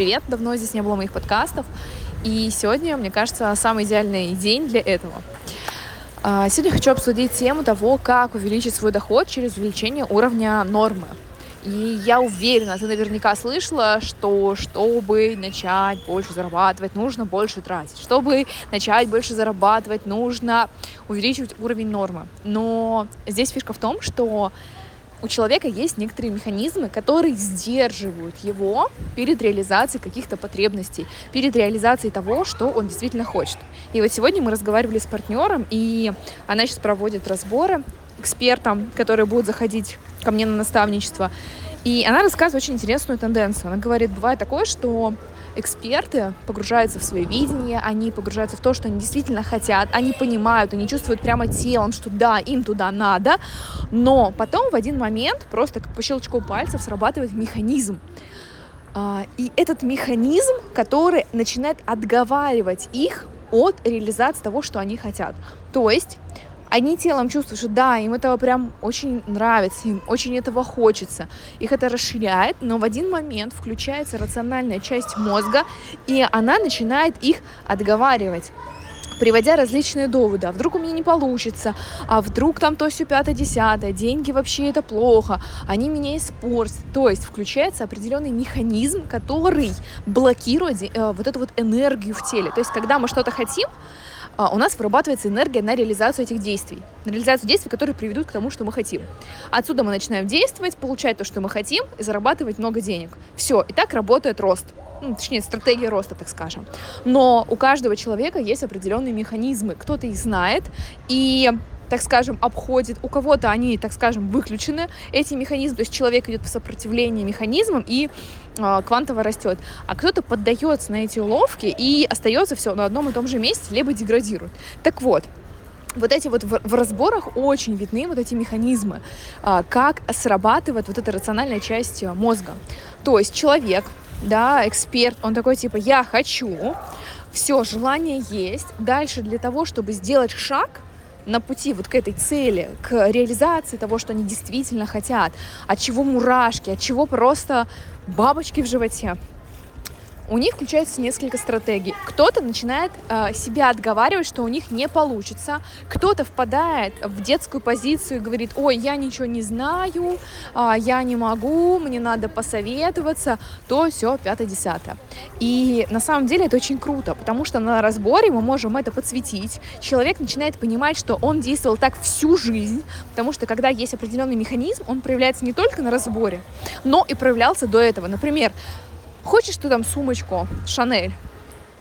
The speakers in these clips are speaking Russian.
привет! Давно здесь не было моих подкастов. И сегодня, мне кажется, самый идеальный день для этого. А, сегодня хочу обсудить тему того, как увеличить свой доход через увеличение уровня нормы. И я уверена, ты наверняка слышала, что чтобы начать больше зарабатывать, нужно больше тратить. Чтобы начать больше зарабатывать, нужно увеличивать уровень нормы. Но здесь фишка в том, что у человека есть некоторые механизмы, которые сдерживают его перед реализацией каких-то потребностей, перед реализацией того, что он действительно хочет. И вот сегодня мы разговаривали с партнером, и она сейчас проводит разборы экспертам, которые будут заходить ко мне на наставничество. И она рассказывает очень интересную тенденцию. Она говорит, бывает такое, что эксперты погружаются в свое видение, они погружаются в то, что они действительно хотят, они понимают, они чувствуют прямо телом, что да, им туда надо, но потом в один момент просто как по щелчку пальцев срабатывает механизм. А, и этот механизм, который начинает отговаривать их от реализации того, что они хотят. То есть они телом чувствуют, что да, им этого прям очень нравится, им очень этого хочется. Их это расширяет, но в один момент включается рациональная часть мозга, и она начинает их отговаривать приводя различные доводы. А вдруг у меня не получится? А вдруг там то все пятое, десятое? Деньги вообще это плохо? Они меня испортят. То есть включается определенный механизм, который блокирует э, вот эту вот энергию в теле. То есть когда мы что-то хотим, у нас вырабатывается энергия на реализацию этих действий, на реализацию действий, которые приведут к тому, что мы хотим. Отсюда мы начинаем действовать, получать то, что мы хотим, и зарабатывать много денег. Все, и так работает рост. Ну, точнее, стратегия роста, так скажем. Но у каждого человека есть определенные механизмы. Кто-то их знает, и так скажем, обходит. У кого-то они, так скажем, выключены, эти механизмы. То есть человек идет по сопротивлению механизмам и квантово растет. А кто-то поддается на эти уловки и остается все на одном и том же месте, либо деградирует. Так вот, вот эти вот в, в разборах очень видны вот эти механизмы, а, как срабатывает вот эта рациональная часть мозга. То есть человек, да, эксперт, он такой типа, я хочу, все, желание есть. Дальше для того, чтобы сделать шаг, на пути вот к этой цели, к реализации того, что они действительно хотят, от чего мурашки, от чего просто бабочки в животе у них включается несколько стратегий. Кто-то начинает э, себя отговаривать, что у них не получится. Кто-то впадает в детскую позицию и говорит, ой, я ничего не знаю, э, я не могу, мне надо посоветоваться, то все, пятое-десятое. И на самом деле это очень круто, потому что на разборе мы можем это подсветить. Человек начинает понимать, что он действовал так всю жизнь, потому что когда есть определенный механизм, он проявляется не только на разборе, но и проявлялся до этого. Например, Хочешь ты там сумочку Шанель?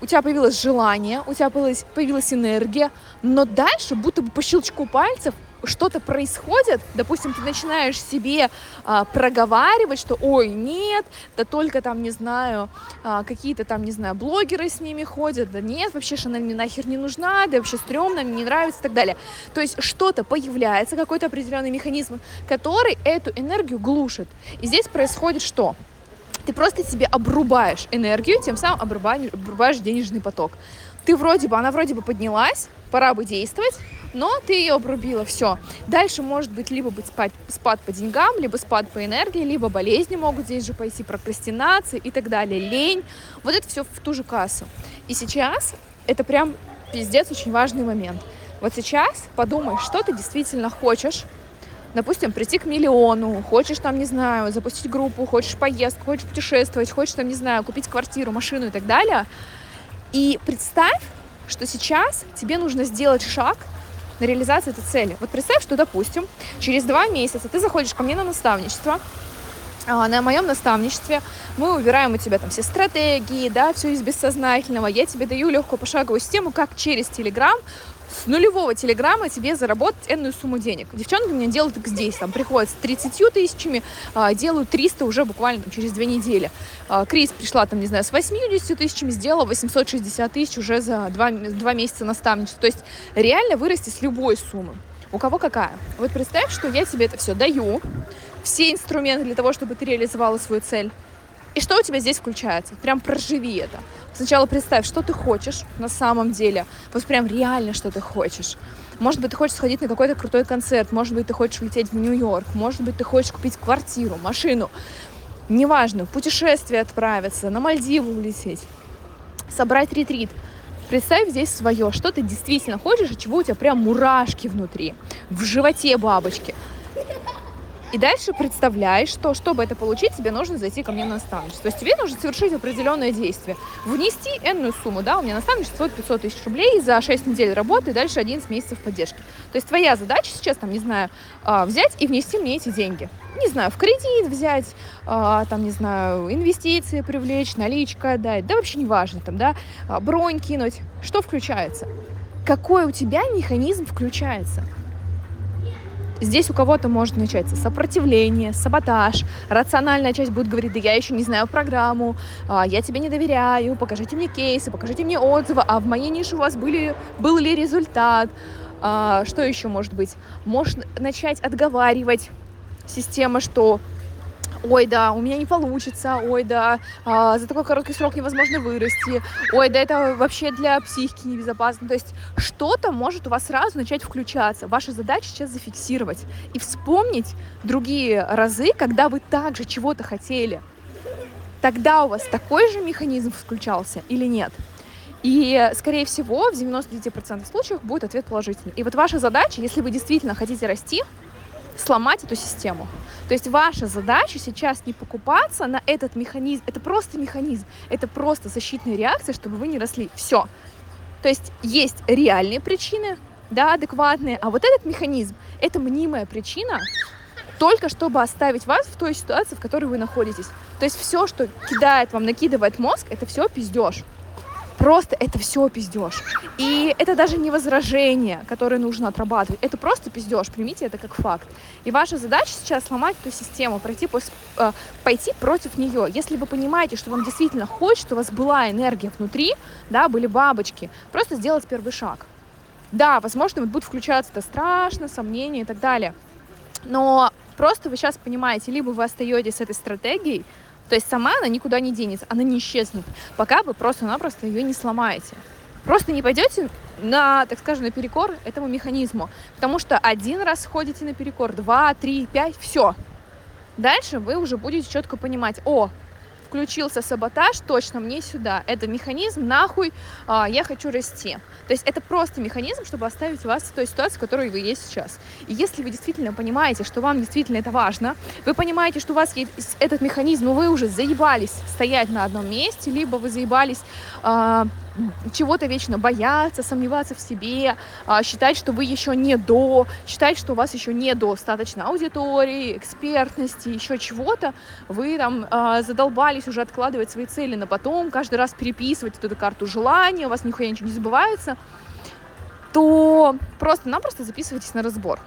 У тебя появилось желание, у тебя появилась, появилась энергия, но дальше, будто бы по щелчку пальцев, что-то происходит, допустим, ты начинаешь себе а, проговаривать, что ой, нет, да только там, не знаю, а, какие-то там, не знаю, блогеры с ними ходят, да нет, вообще Шанель мне нахер не нужна, да вообще стрёмно, мне не нравится и так далее. То есть что-то появляется, какой-то определенный механизм, который эту энергию глушит. И здесь происходит что? Ты просто себе обрубаешь энергию, тем самым обрубаешь, обрубаешь денежный поток. Ты вроде бы, она вроде бы поднялась, пора бы действовать, но ты ее обрубила, все. Дальше может быть либо быть спад, спад по деньгам, либо спад по энергии, либо болезни могут здесь же пойти, прокрастинация и так далее, лень. Вот это все в ту же кассу. И сейчас это прям пиздец очень важный момент. Вот сейчас подумай, что ты действительно хочешь, допустим, прийти к миллиону, хочешь там, не знаю, запустить группу, хочешь поездку, хочешь путешествовать, хочешь там, не знаю, купить квартиру, машину и так далее. И представь, что сейчас тебе нужно сделать шаг на реализацию этой цели. Вот представь, что, допустим, через два месяца ты заходишь ко мне на наставничество, а, на моем наставничестве мы убираем у тебя там все стратегии, да, все из бессознательного. Я тебе даю легкую пошаговую систему, как через Телеграм с нулевого телеграмма тебе заработать энную сумму денег. Девчонки мне делают их здесь, там приходят с 30 тысячами, а, делают 300 уже буквально там, через две недели. А, Крис пришла там, не знаю, с 80 тысячами, сделала 860 тысяч уже за два, два месяца наставничества. То есть реально вырасти с любой суммы. У кого какая? Вот представь, что я тебе это все даю, все инструменты для того, чтобы ты реализовала свою цель. И что у тебя здесь включается? Прям проживи это. Сначала представь, что ты хочешь на самом деле. Вот прям реально, что ты хочешь. Может быть, ты хочешь сходить на какой-то крутой концерт, может быть, ты хочешь улететь в Нью-Йорк, может быть, ты хочешь купить квартиру, машину. неважно, путешествие отправиться, на Мальдивы улететь, собрать ретрит. Представь здесь свое, что ты действительно хочешь, и чего у тебя прям мурашки внутри, в животе бабочки. И дальше представляешь, что, чтобы это получить, тебе нужно зайти ко мне на наставничество. То есть тебе нужно совершить определенное действие. Внести энную сумму, да, у меня наставничество стоит 500 тысяч рублей за 6 недель работы и дальше 11 месяцев поддержки. То есть твоя задача сейчас, там, не знаю, а, взять и внести мне эти деньги. Не знаю, в кредит взять, а, там, не знаю, инвестиции привлечь, наличка дать, да вообще не важно, там, да, а, бронь кинуть. Что включается? Какой у тебя механизм включается? Здесь у кого-то может начаться сопротивление, саботаж, рациональная часть будет говорить, да я еще не знаю программу, а, я тебе не доверяю, покажите мне кейсы, покажите мне отзывы, а в моей нише у вас были, был ли результат, а, что еще может быть? Может начать отговаривать система, что ой, да, у меня не получится, ой, да, а, за такой короткий срок невозможно вырасти, ой, да, это вообще для психики небезопасно. То есть что-то может у вас сразу начать включаться. Ваша задача сейчас зафиксировать и вспомнить другие разы, когда вы также чего-то хотели. Тогда у вас такой же механизм включался или нет? И, скорее всего, в 99% случаев будет ответ положительный. И вот ваша задача, если вы действительно хотите расти, сломать эту систему. То есть ваша задача сейчас не покупаться на этот механизм. Это просто механизм. Это просто защитная реакция, чтобы вы не росли. Все. То есть есть реальные причины, да, адекватные, а вот этот механизм — это мнимая причина, только чтобы оставить вас в той ситуации, в которой вы находитесь. То есть все, что кидает вам, накидывает мозг, это все пиздеж. Просто это все пиздеж. И это даже не возражение, которое нужно отрабатывать. Это просто пиздеж. Примите это как факт. И ваша задача сейчас сломать эту систему, пройти, э, пойти против нее. Если вы понимаете, что вам действительно хочется, у вас была энергия внутри, да, были бабочки, просто сделать первый шаг. Да, возможно, будет включаться это страшно, сомнения и так далее. Но просто вы сейчас понимаете, либо вы остаетесь с этой стратегией, то есть сама она никуда не денется, она не исчезнет, пока вы просто-напросто ее не сломаете. Просто не пойдете на, так скажем, наперекор этому механизму. Потому что один раз ходите наперекор, два, три, пять, все. Дальше вы уже будете четко понимать, о, включился саботаж, точно мне сюда. Это механизм, нахуй, а, я хочу расти. То есть это просто механизм, чтобы оставить вас в той ситуации, в которой вы есть сейчас. И если вы действительно понимаете, что вам действительно это важно, вы понимаете, что у вас есть этот механизм, но вы уже заебались стоять на одном месте, либо вы заебались а, чего-то вечно бояться, сомневаться в себе, а, считать, что вы еще не до, считать, что у вас еще не достаточно аудитории, экспертности, еще чего-то, вы там а, задолбались уже откладывать свои цели на потом, каждый раз переписывать вот эту карту желания, у вас нихуя ничего не забывается, то просто-напросто записывайтесь на разбор.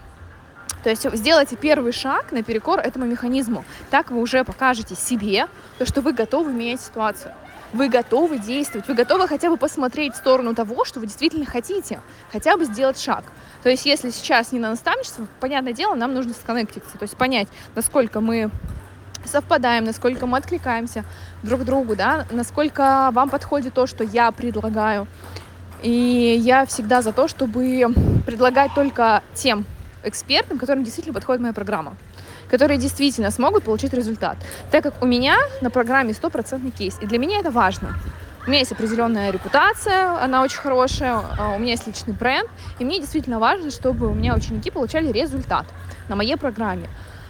То есть сделайте первый шаг наперекор этому механизму. Так вы уже покажете себе, то, что вы готовы менять ситуацию вы готовы действовать, вы готовы хотя бы посмотреть в сторону того, что вы действительно хотите, хотя бы сделать шаг. То есть если сейчас не на наставничество, понятное дело, нам нужно сконнектиться, то есть понять, насколько мы совпадаем, насколько мы откликаемся друг другу, да, насколько вам подходит то, что я предлагаю. И я всегда за то, чтобы предлагать только тем экспертам, которым действительно подходит моя программа которые действительно смогут получить результат. Так как у меня на программе стопроцентный кейс, и для меня это важно. У меня есть определенная репутация, она очень хорошая, а, у меня есть личный бренд, и мне действительно важно, чтобы у меня ученики получали результат на моей программе.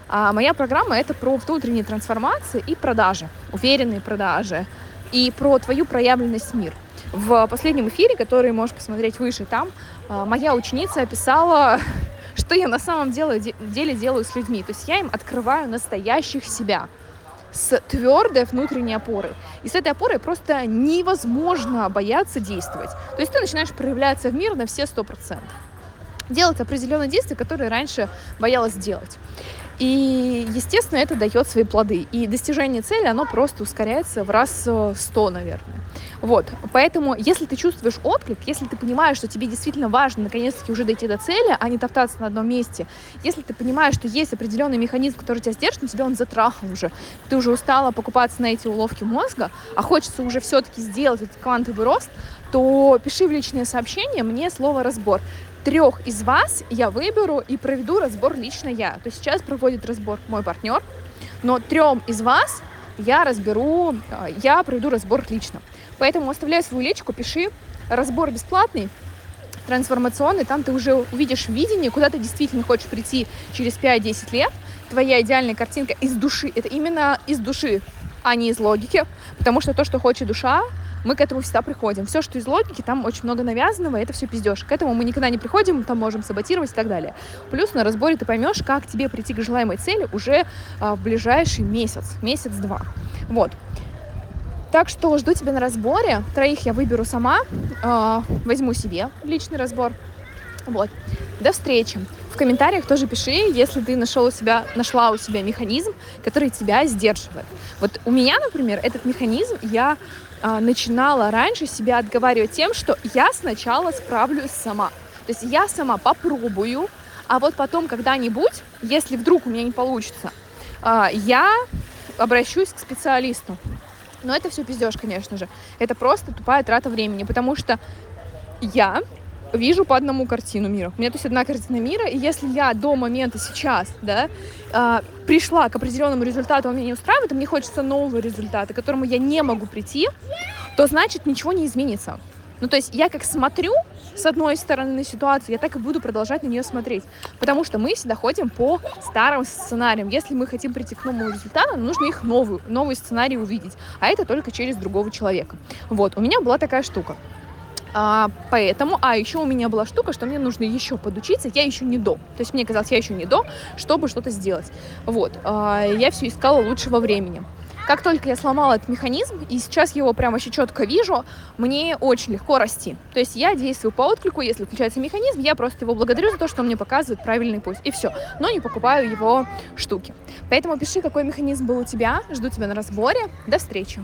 А моя программа это про внутренние трансформации и продажи, уверенные продажи, и про твою проявленность в мир. В последнем эфире, который можешь посмотреть выше, там а, моя ученица описала что я на самом деле, деле делаю с людьми. То есть я им открываю настоящих себя с твердой внутренней опорой. И с этой опорой просто невозможно бояться действовать. То есть ты начинаешь проявляться в мир на все сто процентов. Делать определенные действия, которые раньше боялась делать. И, естественно, это дает свои плоды. И достижение цели, оно просто ускоряется в раз сто, наверное. Вот, поэтому, если ты чувствуешь отклик, если ты понимаешь, что тебе действительно важно наконец-таки уже дойти до цели, а не топтаться на одном месте, если ты понимаешь, что есть определенный механизм, который тебя сдержит, но тебя он затрахал уже, ты уже устала покупаться на эти уловки мозга, а хочется уже все-таки сделать этот квантовый рост, то пиши в личные сообщения мне слово «разбор». Трех из вас я выберу и проведу разбор лично я. То есть сейчас проводит разбор мой партнер, но трем из вас я разберу, я проведу разбор лично. Поэтому оставляй свою личку, пиши. Разбор бесплатный, трансформационный, там ты уже увидишь видение, куда ты действительно хочешь прийти через 5-10 лет. Твоя идеальная картинка из души, это именно из души, а не из логики, потому что то, что хочет душа, мы к этому всегда приходим. Все, что из логики, там очень много навязанного, это все пиздеж. К этому мы никогда не приходим, там можем саботировать и так далее. Плюс на разборе ты поймешь, как тебе прийти к желаемой цели уже а, в ближайший месяц, месяц-два. Вот. Так что жду тебя на разборе. Троих я выберу сама, э, возьму себе личный разбор. Вот. До встречи. В комментариях тоже пиши, если ты нашел у себя, нашла у себя механизм, который тебя сдерживает. Вот у меня, например, этот механизм я э, начинала раньше себя отговаривать тем, что я сначала справлюсь сама. То есть я сама попробую, а вот потом когда-нибудь, если вдруг у меня не получится, э, я обращусь к специалисту. Но это все пиздеж, конечно же. Это просто тупая трата времени, потому что я вижу по одному картину мира. У меня то есть одна картина мира, и если я до момента сейчас, да, э, пришла к определенному результату, он меня не устраивает, и мне хочется нового результата, к которому я не могу прийти, то значит ничего не изменится. Ну, то есть я как смотрю с одной стороны на ситуацию, я так и буду продолжать на нее смотреть. Потому что мы всегда ходим по старым сценариям. Если мы хотим прийти к новому результату, нужно их новую, новый сценарий увидеть. А это только через другого человека. Вот, у меня была такая штука. А, поэтому, а еще у меня была штука, что мне нужно еще подучиться, я еще не до. То есть мне казалось, я еще не до, чтобы что-то сделать. Вот, а, я все искала лучшего времени. Как только я сломала этот механизм, и сейчас его прямо еще четко вижу, мне очень легко расти. То есть я действую по отклику, если включается механизм, я просто его благодарю за то, что он мне показывает правильный путь, и все. Но не покупаю его штуки. Поэтому пиши, какой механизм был у тебя, жду тебя на разборе. До встречи!